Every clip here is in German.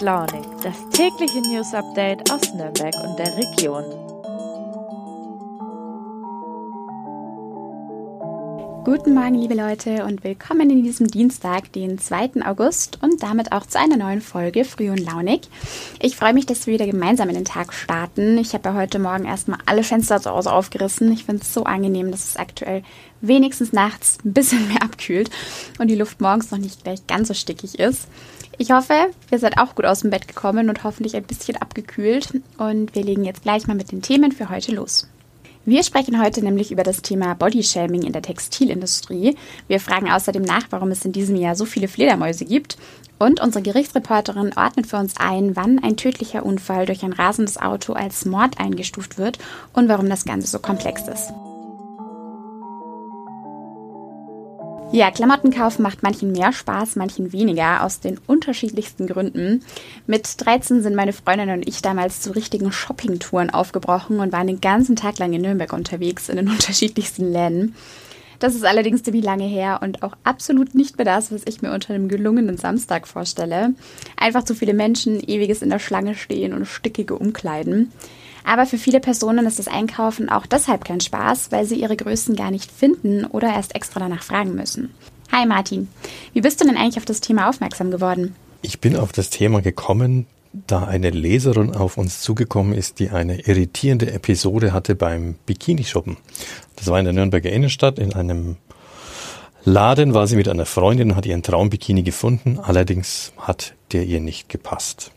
Launig, das tägliche News Update aus Nürnberg und der Region. Guten Morgen, liebe Leute, und willkommen in diesem Dienstag, den 2. August und damit auch zu einer neuen Folge Früh und Launig. Ich freue mich, dass wir wieder gemeinsam in den Tag starten. Ich habe ja heute Morgen erstmal alle Fenster zu Hause aufgerissen. Ich finde es so angenehm, dass es aktuell wenigstens nachts ein bisschen mehr abkühlt und die Luft morgens noch nicht gleich ganz so stickig ist. Ich hoffe, ihr seid auch gut aus dem Bett gekommen und hoffentlich ein bisschen abgekühlt. Und wir legen jetzt gleich mal mit den Themen für heute los. Wir sprechen heute nämlich über das Thema Bodyshaming in der Textilindustrie. Wir fragen außerdem nach, warum es in diesem Jahr so viele Fledermäuse gibt. Und unsere Gerichtsreporterin ordnet für uns ein, wann ein tödlicher Unfall durch ein rasendes Auto als Mord eingestuft wird und warum das Ganze so komplex ist. Ja, Klamottenkauf macht manchen mehr Spaß, manchen weniger, aus den unterschiedlichsten Gründen. Mit 13 sind meine Freundin und ich damals zu richtigen Shoppingtouren aufgebrochen und waren den ganzen Tag lang in Nürnberg unterwegs, in den unterschiedlichsten Läden. Das ist allerdings ziemlich lange her und auch absolut nicht mehr das, was ich mir unter einem gelungenen Samstag vorstelle. Einfach zu viele Menschen, ewiges in der Schlange stehen und stickige Umkleiden. Aber für viele Personen ist das Einkaufen auch deshalb kein Spaß, weil sie ihre Größen gar nicht finden oder erst extra danach fragen müssen. Hi Martin, wie bist du denn eigentlich auf das Thema aufmerksam geworden? Ich bin auf das Thema gekommen, da eine Leserin auf uns zugekommen ist, die eine irritierende Episode hatte beim Bikini-Shoppen. Das war in der Nürnberger Innenstadt in einem Laden war sie mit einer Freundin und hat ihren Traumbikini gefunden, allerdings hat der ihr nicht gepasst.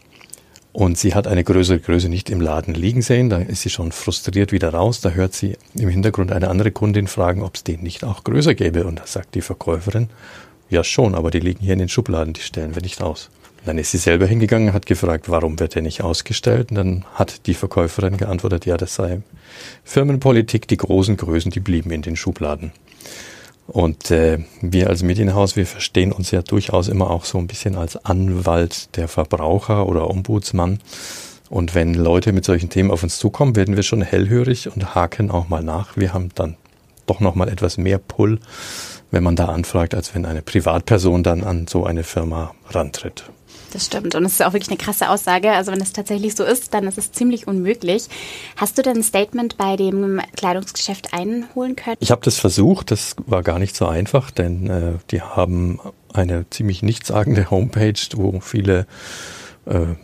Und sie hat eine größere Größe nicht im Laden liegen sehen. Da ist sie schon frustriert wieder raus. Da hört sie im Hintergrund eine andere Kundin fragen, ob es den nicht auch größer gäbe. Und da sagt die Verkäuferin, ja schon, aber die liegen hier in den Schubladen, die stellen wir nicht aus. Dann ist sie selber hingegangen, hat gefragt, warum wird der nicht ausgestellt? Und dann hat die Verkäuferin geantwortet, ja, das sei Firmenpolitik, die großen Größen, die blieben in den Schubladen. Und äh, wir als Medienhaus, wir verstehen uns ja durchaus immer auch so ein bisschen als Anwalt der Verbraucher oder Ombudsmann. Und wenn Leute mit solchen Themen auf uns zukommen, werden wir schon hellhörig und haken auch mal nach. Wir haben dann doch noch mal etwas mehr Pull, wenn man da anfragt, als wenn eine Privatperson dann an so eine Firma rantritt. Das stimmt. Und es ist auch wirklich eine krasse Aussage. Also wenn es tatsächlich so ist, dann ist es ziemlich unmöglich. Hast du denn ein Statement bei dem Kleidungsgeschäft einholen können? Ich habe das versucht. Das war gar nicht so einfach, denn äh, die haben eine ziemlich nichtssagende Homepage, wo viele äh,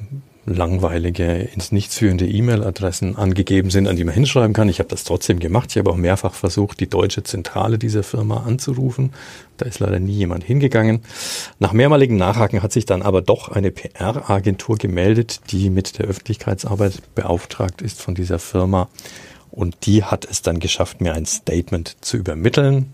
langweilige, ins Nichts führende E-Mail-Adressen angegeben sind, an die man hinschreiben kann. Ich habe das trotzdem gemacht. Ich habe auch mehrfach versucht, die deutsche Zentrale dieser Firma anzurufen. Da ist leider nie jemand hingegangen. Nach mehrmaligen Nachhaken hat sich dann aber doch eine PR-Agentur gemeldet, die mit der Öffentlichkeitsarbeit beauftragt ist von dieser Firma. Und die hat es dann geschafft, mir ein Statement zu übermitteln.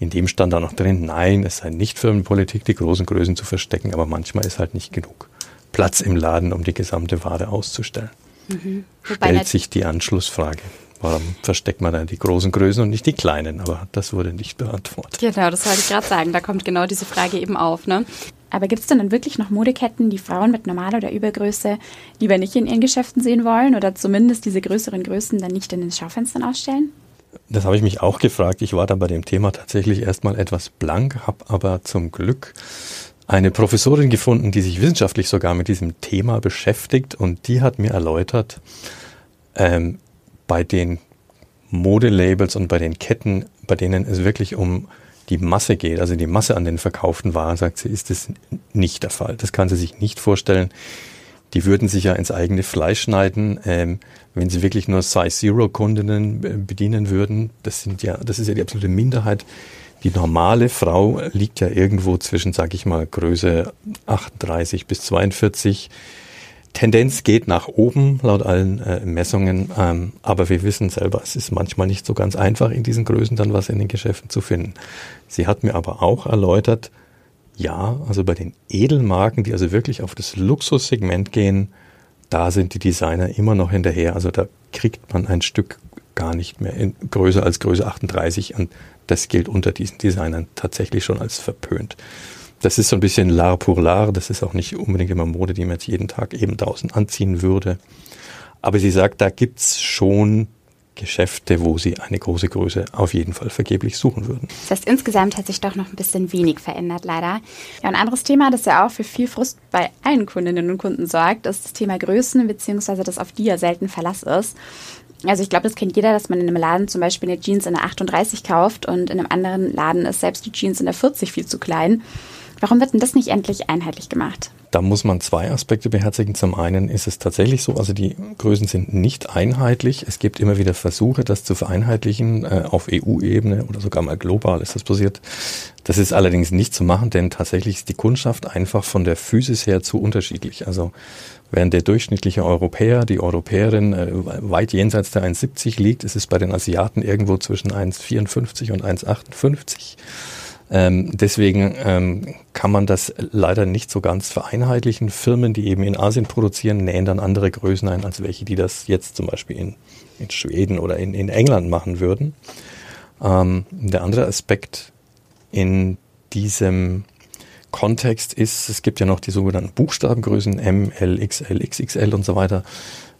In dem stand da noch drin, nein, es sei nicht Firmenpolitik, die großen Größen zu verstecken, aber manchmal ist halt nicht genug. Platz im Laden, um die gesamte Ware auszustellen. Mhm. Stellt sich die Anschlussfrage. Warum versteckt man dann die großen Größen und nicht die kleinen? Aber das wurde nicht beantwortet. Genau, das wollte ich gerade sagen. Da kommt genau diese Frage eben auf. Ne? Aber gibt es denn dann wirklich noch Modeketten, die Frauen mit normaler oder Übergröße lieber nicht in ihren Geschäften sehen wollen oder zumindest diese größeren Größen dann nicht in den Schaufenstern ausstellen? Das habe ich mich auch gefragt. Ich war da bei dem Thema tatsächlich erstmal etwas blank, habe aber zum Glück eine Professorin gefunden, die sich wissenschaftlich sogar mit diesem Thema beschäftigt und die hat mir erläutert, ähm, bei den Modelabels und bei den Ketten, bei denen es wirklich um die Masse geht, also die Masse an den verkauften Waren, sagt sie, ist das nicht der Fall. Das kann sie sich nicht vorstellen. Die würden sich ja ins eigene Fleisch schneiden, ähm, wenn sie wirklich nur Size Zero Kundinnen äh, bedienen würden. Das sind ja, das ist ja die absolute Minderheit die normale Frau liegt ja irgendwo zwischen, sag ich mal, Größe 38 bis 42. Tendenz geht nach oben laut allen äh, Messungen, ähm, aber wir wissen selber, es ist manchmal nicht so ganz einfach in diesen Größen dann was in den Geschäften zu finden. Sie hat mir aber auch erläutert, ja, also bei den Edelmarken, die also wirklich auf das Luxussegment gehen, da sind die Designer immer noch hinterher. Also da kriegt man ein Stück gar nicht mehr in, größer als Größe 38 und das gilt unter diesen Designern tatsächlich schon als verpönt. Das ist so ein bisschen l'art pour l'art, das ist auch nicht unbedingt immer Mode, die man jetzt jeden Tag eben draußen anziehen würde. Aber sie sagt, da gibt's schon Geschäfte, wo sie eine große Größe auf jeden Fall vergeblich suchen würden. Das heißt, insgesamt hat sich doch noch ein bisschen wenig verändert, leider. Ja, ein anderes Thema, das ja auch für viel Frust bei allen Kundinnen und Kunden sorgt, ist das Thema Größen, beziehungsweise das auf die ja selten Verlass ist. Also ich glaube, das kennt jeder, dass man in einem Laden zum Beispiel eine Jeans in der 38 kauft und in einem anderen Laden ist selbst die Jeans in der 40 viel zu klein. Warum wird denn das nicht endlich einheitlich gemacht? Da muss man zwei Aspekte beherzigen. Zum einen ist es tatsächlich so, also die Größen sind nicht einheitlich. Es gibt immer wieder Versuche, das zu vereinheitlichen. Äh, auf EU-Ebene oder sogar mal global ist das passiert. Das ist allerdings nicht zu machen, denn tatsächlich ist die Kundschaft einfach von der Physis her zu unterschiedlich. Also während der durchschnittliche Europäer, die Europäerin äh, weit jenseits der 1,70 liegt, ist es bei den Asiaten irgendwo zwischen 1,54 und 1,58. Ähm, deswegen ähm, kann man das leider nicht so ganz vereinheitlichen. Firmen, die eben in Asien produzieren, nähen dann andere Größen ein, als welche, die das jetzt zum Beispiel in, in Schweden oder in, in England machen würden. Ähm, der andere Aspekt in diesem Kontext ist, es gibt ja noch die sogenannten Buchstabengrößen M, L, XL, XXL und so weiter.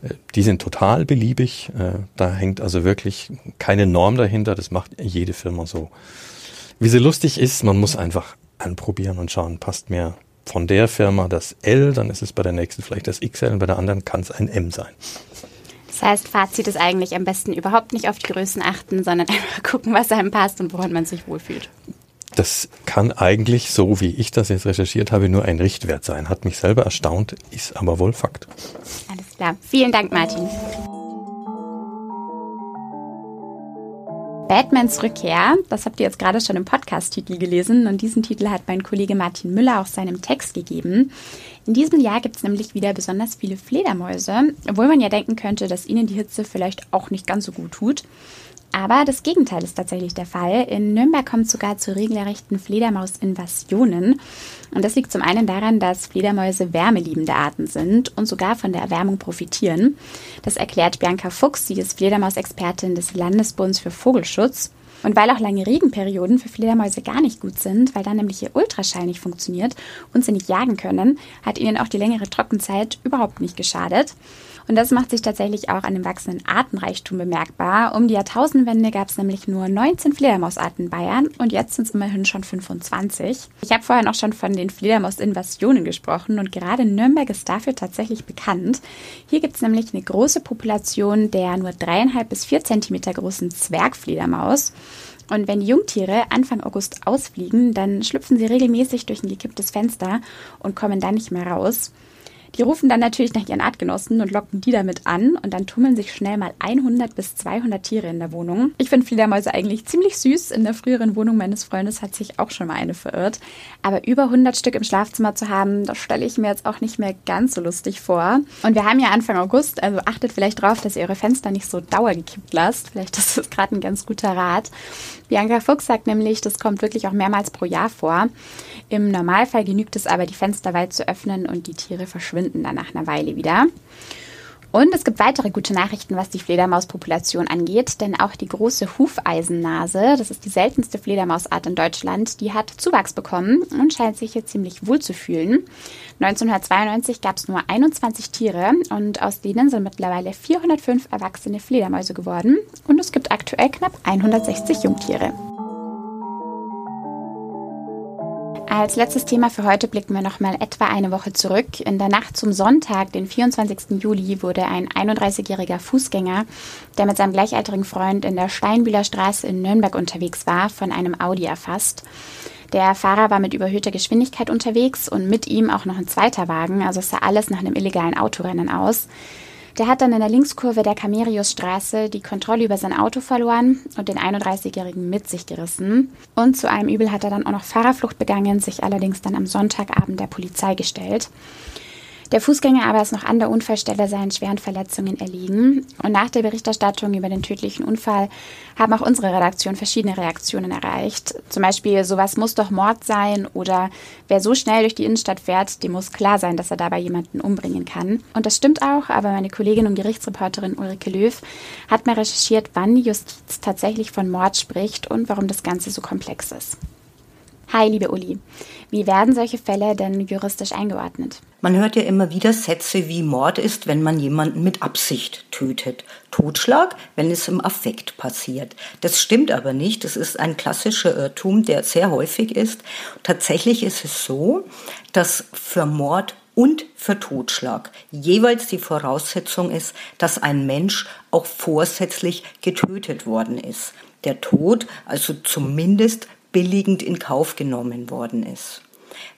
Äh, die sind total beliebig. Äh, da hängt also wirklich keine Norm dahinter. Das macht jede Firma so wie sie lustig ist, man muss einfach anprobieren und schauen, passt mir von der Firma das L, dann ist es bei der nächsten vielleicht das XL und bei der anderen kann es ein M sein. Das heißt, Fazit ist eigentlich am besten überhaupt nicht auf die Größen achten, sondern einfach gucken, was einem passt und woran man sich wohlfühlt. Das kann eigentlich, so wie ich das jetzt recherchiert habe, nur ein Richtwert sein. Hat mich selber erstaunt, ist aber wohl Fakt. Alles klar. Vielen Dank, Martin. Batmans Rückkehr, das habt ihr jetzt gerade schon im Podcast-Titel gelesen und diesen Titel hat mein Kollege Martin Müller auch seinem Text gegeben. In diesem Jahr gibt es nämlich wieder besonders viele Fledermäuse, obwohl man ja denken könnte, dass ihnen die Hitze vielleicht auch nicht ganz so gut tut. Aber das Gegenteil ist tatsächlich der Fall. In Nürnberg kommt sogar zu regelrechten Fledermausinvasionen. Und das liegt zum einen daran, dass Fledermäuse wärmeliebende Arten sind und sogar von der Erwärmung profitieren. Das erklärt Bianca Fuchs, sie ist Fledermausexpertin des Landesbunds für Vogelschutz. Und weil auch lange Regenperioden für Fledermäuse gar nicht gut sind, weil dann nämlich ihr Ultraschall nicht funktioniert und sie nicht jagen können, hat ihnen auch die längere Trockenzeit überhaupt nicht geschadet. Und das macht sich tatsächlich auch an dem wachsenden Artenreichtum bemerkbar. Um die Jahrtausendwende gab es nämlich nur 19 Fledermausarten in Bayern und jetzt sind es immerhin schon 25. Ich habe vorher noch schon von den Fledermausinvasionen gesprochen und gerade Nürnberg ist dafür tatsächlich bekannt. Hier gibt es nämlich eine große Population der nur dreieinhalb bis vier Zentimeter großen Zwergfledermaus. Und wenn die Jungtiere Anfang August ausfliegen, dann schlüpfen sie regelmäßig durch ein gekipptes Fenster und kommen dann nicht mehr raus. Die rufen dann natürlich nach ihren Artgenossen und locken die damit an und dann tummeln sich schnell mal 100 bis 200 Tiere in der Wohnung. Ich finde Fledermäuse eigentlich ziemlich süß. In der früheren Wohnung meines Freundes hat sich auch schon mal eine verirrt. Aber über 100 Stück im Schlafzimmer zu haben, das stelle ich mir jetzt auch nicht mehr ganz so lustig vor. Und wir haben ja Anfang August, also achtet vielleicht drauf, dass ihr eure Fenster nicht so dauergekippt lasst. Vielleicht ist das gerade ein ganz guter Rat. Bianca Fuchs sagt nämlich, das kommt wirklich auch mehrmals pro Jahr vor. Im Normalfall genügt es aber, die Fenster weit zu öffnen und die Tiere verschwinden dann nach einer Weile wieder. Und es gibt weitere gute Nachrichten, was die Fledermauspopulation angeht, denn auch die große Hufeisennase, das ist die seltenste Fledermausart in Deutschland, die hat Zuwachs bekommen und scheint sich hier ziemlich wohl zu fühlen. 1992 gab es nur 21 Tiere und aus denen sind mittlerweile 405 erwachsene Fledermäuse geworden und es gibt aktuell knapp 160 Jungtiere. Als letztes Thema für heute blicken wir noch mal etwa eine Woche zurück. In der Nacht zum Sonntag, den 24. Juli, wurde ein 31-jähriger Fußgänger, der mit seinem gleichaltrigen Freund in der Steinbühler Straße in Nürnberg unterwegs war, von einem Audi erfasst. Der Fahrer war mit überhöhter Geschwindigkeit unterwegs und mit ihm auch noch ein zweiter Wagen, also sah alles nach einem illegalen Autorennen aus. Der hat dann in der Linkskurve der Cameriusstraße die Kontrolle über sein Auto verloren und den 31-Jährigen mit sich gerissen. Und zu einem Übel hat er dann auch noch Fahrerflucht begangen, sich allerdings dann am Sonntagabend der Polizei gestellt. Der Fußgänger aber ist noch an der Unfallstelle seinen schweren Verletzungen erliegen. Und nach der Berichterstattung über den tödlichen Unfall haben auch unsere Redaktion verschiedene Reaktionen erreicht. Zum Beispiel, sowas muss doch Mord sein oder wer so schnell durch die Innenstadt fährt, dem muss klar sein, dass er dabei jemanden umbringen kann. Und das stimmt auch, aber meine Kollegin und Gerichtsreporterin Ulrike Löw hat mal recherchiert, wann die Justiz tatsächlich von Mord spricht und warum das Ganze so komplex ist. Hi, liebe Uli. Wie werden solche Fälle denn juristisch eingeordnet? Man hört ja immer wieder Sätze wie Mord ist, wenn man jemanden mit Absicht tötet. Totschlag, wenn es im Affekt passiert. Das stimmt aber nicht. Das ist ein klassischer Irrtum, der sehr häufig ist. Tatsächlich ist es so, dass für Mord und für Totschlag jeweils die Voraussetzung ist, dass ein Mensch auch vorsätzlich getötet worden ist. Der Tod also zumindest billigend in Kauf genommen worden ist.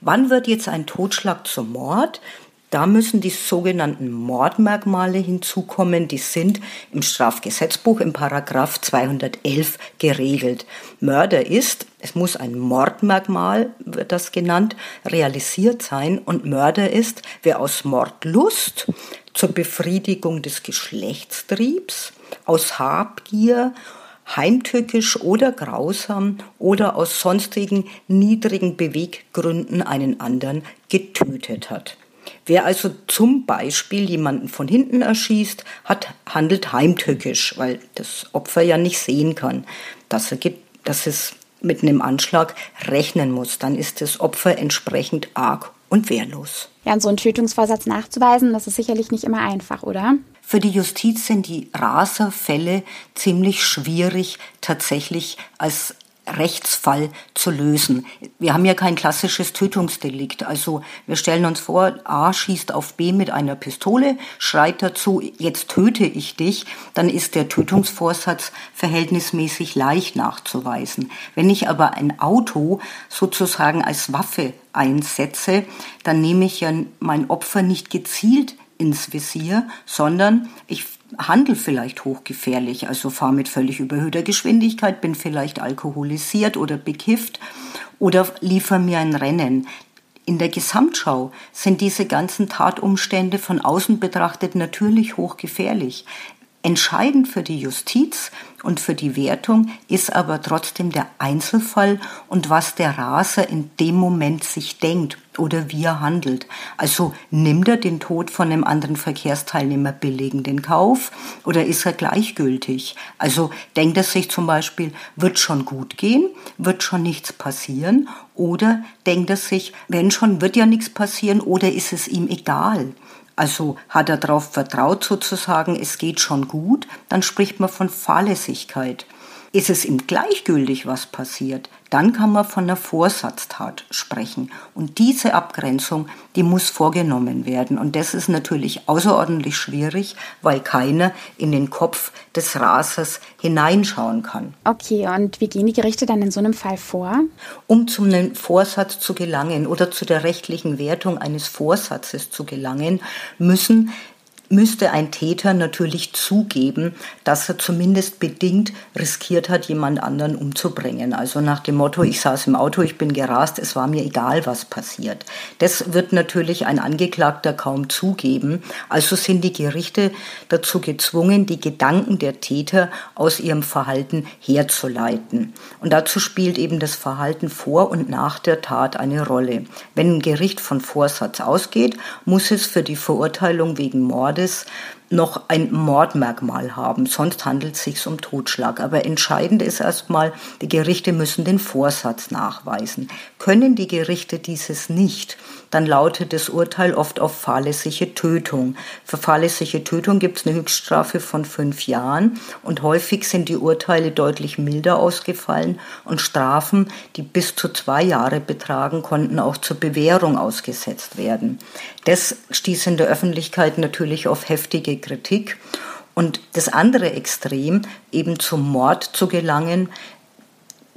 Wann wird jetzt ein Totschlag zum Mord? Da müssen die sogenannten Mordmerkmale hinzukommen. Die sind im Strafgesetzbuch im Paragraph 211 geregelt. Mörder ist, es muss ein Mordmerkmal, wird das genannt, realisiert sein. Und Mörder ist, wer aus Mordlust zur Befriedigung des Geschlechtstriebs, aus Habgier heimtückisch oder grausam oder aus sonstigen niedrigen Beweggründen einen anderen getötet hat. Wer also zum Beispiel jemanden von hinten erschießt, hat, handelt heimtückisch, weil das Opfer ja nicht sehen kann, dass, er, dass es mit einem Anschlag rechnen muss. Dann ist das Opfer entsprechend arg und wehrlos. Ja, so einen Tötungsvorsatz nachzuweisen, das ist sicherlich nicht immer einfach, oder? Für die Justiz sind die Raserfälle ziemlich schwierig tatsächlich als Rechtsfall zu lösen. Wir haben ja kein klassisches Tötungsdelikt. Also wir stellen uns vor, A schießt auf B mit einer Pistole, schreit dazu, jetzt töte ich dich, dann ist der Tötungsvorsatz verhältnismäßig leicht nachzuweisen. Wenn ich aber ein Auto sozusagen als Waffe einsetze, dann nehme ich ja mein Opfer nicht gezielt ins Visier, sondern ich handel vielleicht hochgefährlich, also fahre mit völlig überhöhter Geschwindigkeit, bin vielleicht alkoholisiert oder bekifft oder liefere mir ein Rennen. In der Gesamtschau sind diese ganzen Tatumstände von außen betrachtet natürlich hochgefährlich. Entscheidend für die Justiz und für die Wertung ist aber trotzdem der Einzelfall und was der Raser in dem Moment sich denkt oder wie er handelt. Also nimmt er den Tod von einem anderen Verkehrsteilnehmer billigend in Kauf oder ist er gleichgültig? Also denkt er sich zum Beispiel, wird schon gut gehen, wird schon nichts passieren oder denkt er sich, wenn schon, wird ja nichts passieren oder ist es ihm egal? Also hat er darauf vertraut sozusagen, es geht schon gut, dann spricht man von Fahrlässigkeit. Ist es ihm gleichgültig, was passiert, dann kann man von einer Vorsatztat sprechen. Und diese Abgrenzung, die muss vorgenommen werden. Und das ist natürlich außerordentlich schwierig, weil keiner in den Kopf des Rasers hineinschauen kann. Okay, und wie gehen die Gerichte dann in so einem Fall vor? Um zum Vorsatz zu gelangen oder zu der rechtlichen Wertung eines Vorsatzes zu gelangen, müssen müsste ein Täter natürlich zugeben, dass er zumindest bedingt riskiert hat, jemand anderen umzubringen. Also nach dem Motto, ich saß im Auto, ich bin gerast, es war mir egal, was passiert. Das wird natürlich ein Angeklagter kaum zugeben. Also sind die Gerichte dazu gezwungen, die Gedanken der Täter aus ihrem Verhalten herzuleiten. Und dazu spielt eben das Verhalten vor und nach der Tat eine Rolle. Wenn ein Gericht von Vorsatz ausgeht, muss es für die Verurteilung wegen Mord Mordes noch ein Mordmerkmal haben, sonst handelt es sich um Totschlag. Aber entscheidend ist erstmal, die Gerichte müssen den Vorsatz nachweisen. Können die Gerichte dieses nicht, dann lautet das Urteil oft auf fahrlässige Tötung. Für fahrlässige Tötung gibt es eine Höchststrafe von fünf Jahren und häufig sind die Urteile deutlich milder ausgefallen und Strafen, die bis zu zwei Jahre betragen, konnten auch zur Bewährung ausgesetzt werden. Das stieß in der Öffentlichkeit natürlich auf heftige Kritik. Und das andere Extrem, eben zum Mord zu gelangen,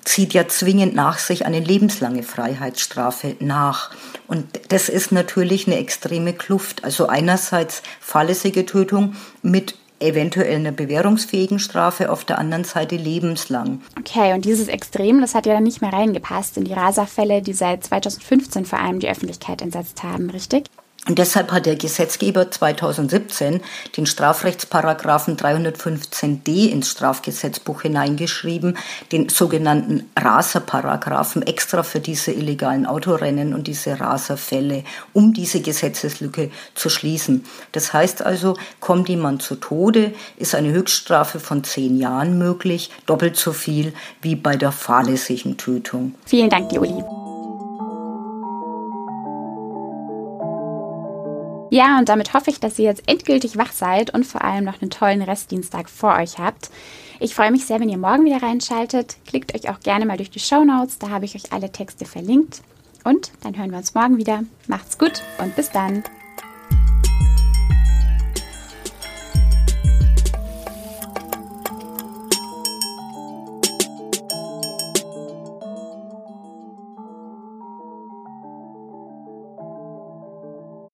zieht ja zwingend nach sich eine lebenslange Freiheitsstrafe nach. Und das ist natürlich eine extreme Kluft. Also einerseits fahrlässige Tötung mit eventuell einer bewährungsfähigen Strafe, auf der anderen Seite lebenslang. Okay, und dieses Extrem, das hat ja dann nicht mehr reingepasst in die Rasa-Fälle, die seit 2015 vor allem die Öffentlichkeit entsetzt haben, richtig? Und deshalb hat der Gesetzgeber 2017 den Strafrechtsparagraphen 315d ins Strafgesetzbuch hineingeschrieben, den sogenannten Raserparagraphen extra für diese illegalen Autorennen und diese Raserfälle, um diese Gesetzeslücke zu schließen. Das heißt also, kommt jemand zu Tode, ist eine Höchststrafe von zehn Jahren möglich, doppelt so viel wie bei der fahrlässigen Tötung. Vielen Dank, Juli. Ja, und damit hoffe ich, dass ihr jetzt endgültig wach seid und vor allem noch einen tollen Restdienstag vor euch habt. Ich freue mich sehr, wenn ihr morgen wieder reinschaltet. Klickt euch auch gerne mal durch die Show Notes, da habe ich euch alle Texte verlinkt. Und dann hören wir uns morgen wieder. Macht's gut und bis dann.